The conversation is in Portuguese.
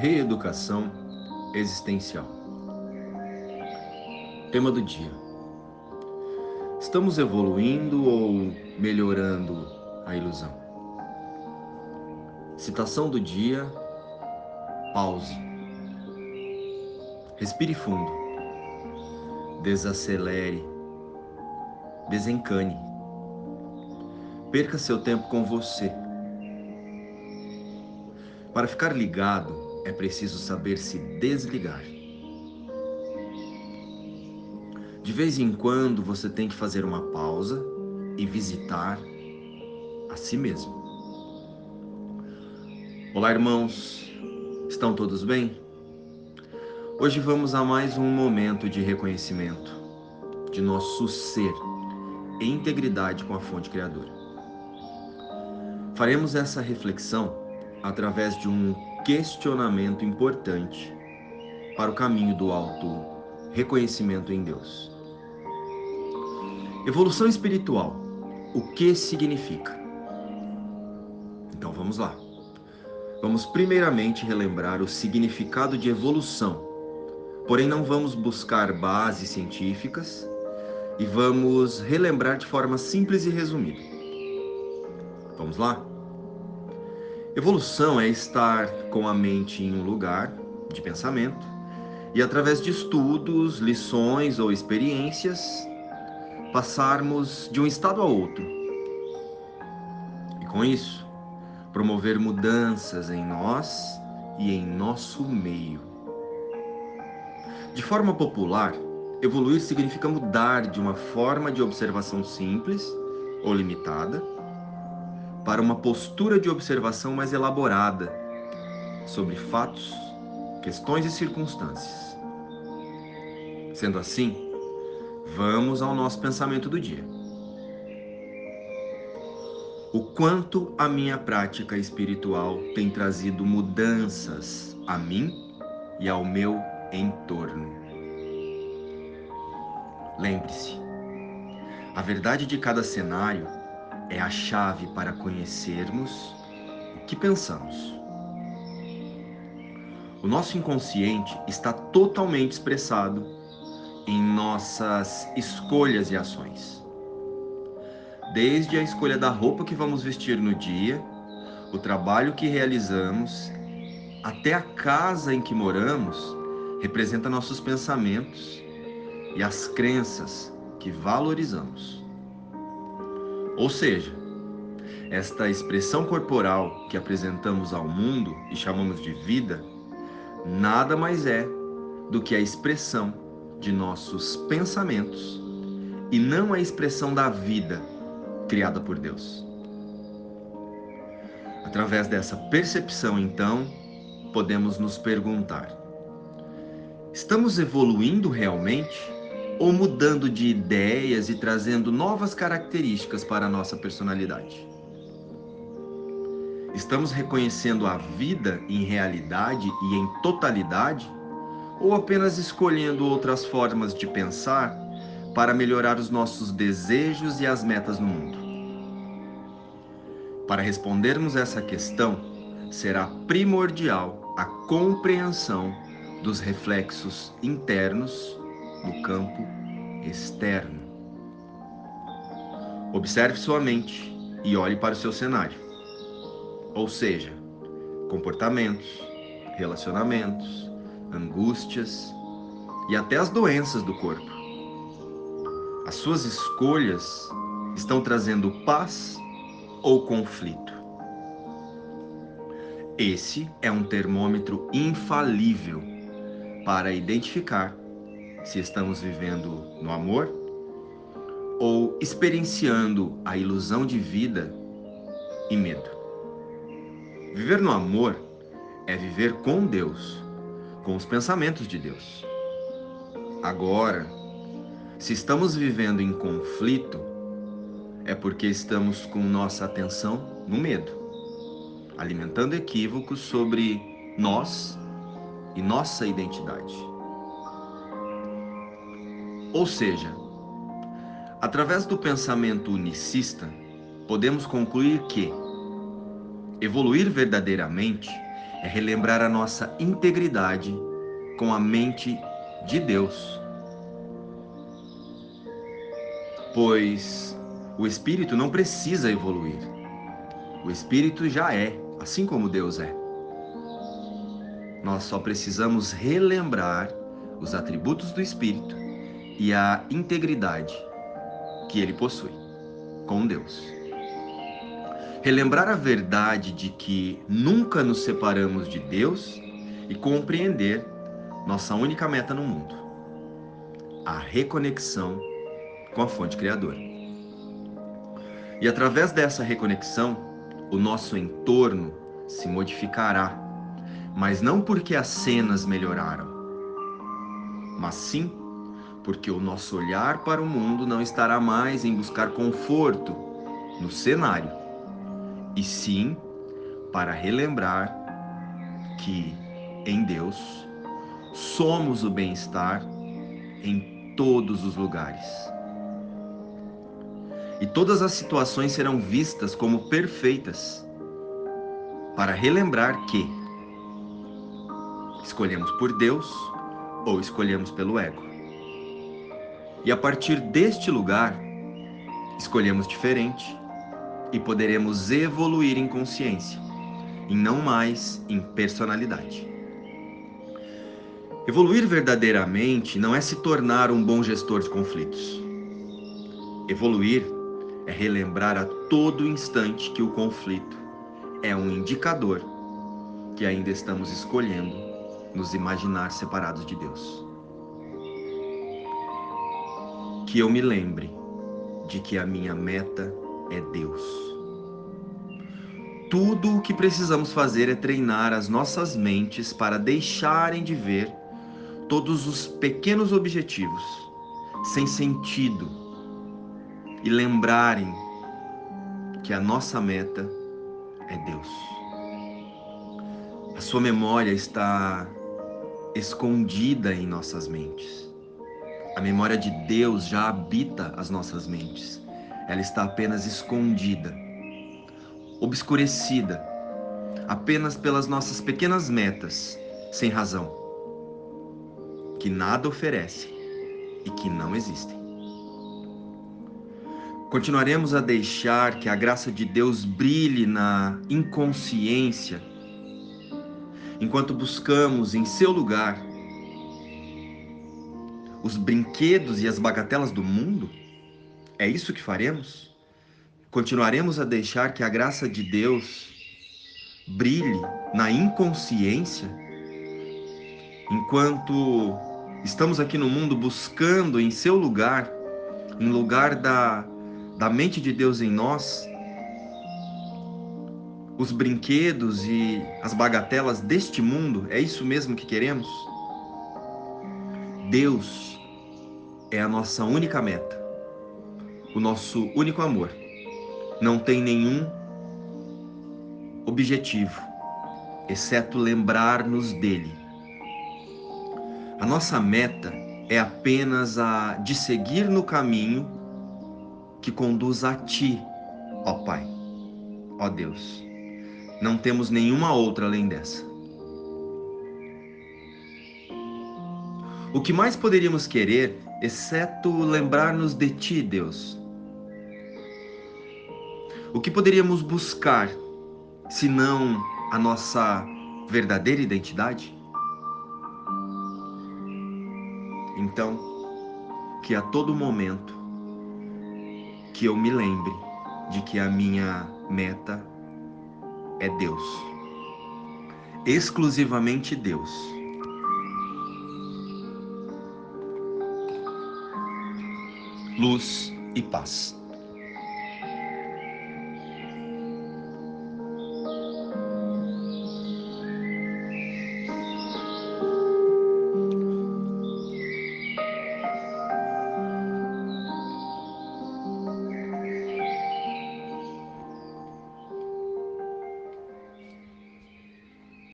Reeducação existencial. Tema do dia. Estamos evoluindo ou melhorando a ilusão? Citação do dia. Pause. Respire fundo. Desacelere. Desencane. Perca seu tempo com você. Para ficar ligado, é preciso saber se desligar. De vez em quando você tem que fazer uma pausa e visitar a si mesmo. Olá, irmãos, estão todos bem? Hoje vamos a mais um momento de reconhecimento de nosso ser em integridade com a fonte criadora. Faremos essa reflexão através de um questionamento importante para o caminho do auto reconhecimento em Deus. Evolução espiritual. O que significa? Então vamos lá. Vamos primeiramente relembrar o significado de evolução. Porém não vamos buscar bases científicas e vamos relembrar de forma simples e resumida. Vamos lá? Evolução é estar com a mente em um lugar de pensamento e, através de estudos, lições ou experiências, passarmos de um estado a outro. E com isso, promover mudanças em nós e em nosso meio. De forma popular, evoluir significa mudar de uma forma de observação simples ou limitada para uma postura de observação mais elaborada sobre fatos, questões e circunstâncias. Sendo assim, vamos ao nosso pensamento do dia. O quanto a minha prática espiritual tem trazido mudanças a mim e ao meu entorno. Lembre-se, a verdade de cada cenário é a chave para conhecermos o que pensamos. O nosso inconsciente está totalmente expressado em nossas escolhas e ações. Desde a escolha da roupa que vamos vestir no dia, o trabalho que realizamos, até a casa em que moramos, representa nossos pensamentos e as crenças que valorizamos. Ou seja, esta expressão corporal que apresentamos ao mundo e chamamos de vida, nada mais é do que a expressão de nossos pensamentos e não a expressão da vida criada por Deus. Através dessa percepção, então, podemos nos perguntar: estamos evoluindo realmente? Ou mudando de ideias e trazendo novas características para a nossa personalidade? Estamos reconhecendo a vida em realidade e em totalidade? Ou apenas escolhendo outras formas de pensar para melhorar os nossos desejos e as metas no mundo? Para respondermos essa questão, será primordial a compreensão dos reflexos internos no campo externo. Observe sua mente e olhe para o seu cenário. Ou seja, comportamentos, relacionamentos, angústias e até as doenças do corpo. As suas escolhas estão trazendo paz ou conflito. Esse é um termômetro infalível para identificar se estamos vivendo no amor ou experienciando a ilusão de vida e medo. Viver no amor é viver com Deus, com os pensamentos de Deus. Agora, se estamos vivendo em conflito, é porque estamos com nossa atenção no medo, alimentando equívocos sobre nós e nossa identidade. Ou seja, através do pensamento unicista, podemos concluir que evoluir verdadeiramente é relembrar a nossa integridade com a mente de Deus. Pois o espírito não precisa evoluir. O espírito já é, assim como Deus é. Nós só precisamos relembrar os atributos do espírito e a integridade que ele possui com Deus. Relembrar a verdade de que nunca nos separamos de Deus e compreender nossa única meta no mundo: a reconexão com a fonte criadora. E através dessa reconexão, o nosso entorno se modificará, mas não porque as cenas melhoraram, mas sim porque o nosso olhar para o mundo não estará mais em buscar conforto no cenário, e sim para relembrar que em Deus somos o bem-estar em todos os lugares. E todas as situações serão vistas como perfeitas, para relembrar que escolhemos por Deus ou escolhemos pelo ego. E a partir deste lugar, escolhemos diferente e poderemos evoluir em consciência, e não mais em personalidade. Evoluir verdadeiramente não é se tornar um bom gestor de conflitos. Evoluir é relembrar a todo instante que o conflito é um indicador que ainda estamos escolhendo nos imaginar separados de Deus. Que eu me lembre de que a minha meta é Deus. Tudo o que precisamos fazer é treinar as nossas mentes para deixarem de ver todos os pequenos objetivos sem sentido e lembrarem que a nossa meta é Deus. A sua memória está escondida em nossas mentes. A memória de Deus já habita as nossas mentes. Ela está apenas escondida, obscurecida, apenas pelas nossas pequenas metas, sem razão, que nada oferecem e que não existem. Continuaremos a deixar que a graça de Deus brilhe na inconsciência, enquanto buscamos em seu lugar os brinquedos e as bagatelas do mundo? É isso que faremos? Continuaremos a deixar que a graça de Deus brilhe na inconsciência? Enquanto estamos aqui no mundo buscando em seu lugar, em lugar da, da mente de Deus em nós, os brinquedos e as bagatelas deste mundo, é isso mesmo que queremos? Deus é a nossa única meta, o nosso único amor. Não tem nenhum objetivo, exceto lembrar-nos dele. A nossa meta é apenas a de seguir no caminho que conduz a ti, ó Pai, ó Deus. Não temos nenhuma outra além dessa. O que mais poderíamos querer, exceto lembrar-nos de Ti, Deus? O que poderíamos buscar, se não a nossa verdadeira identidade? Então, que a todo momento que eu me lembre de que a minha meta é Deus. Exclusivamente Deus luz e paz.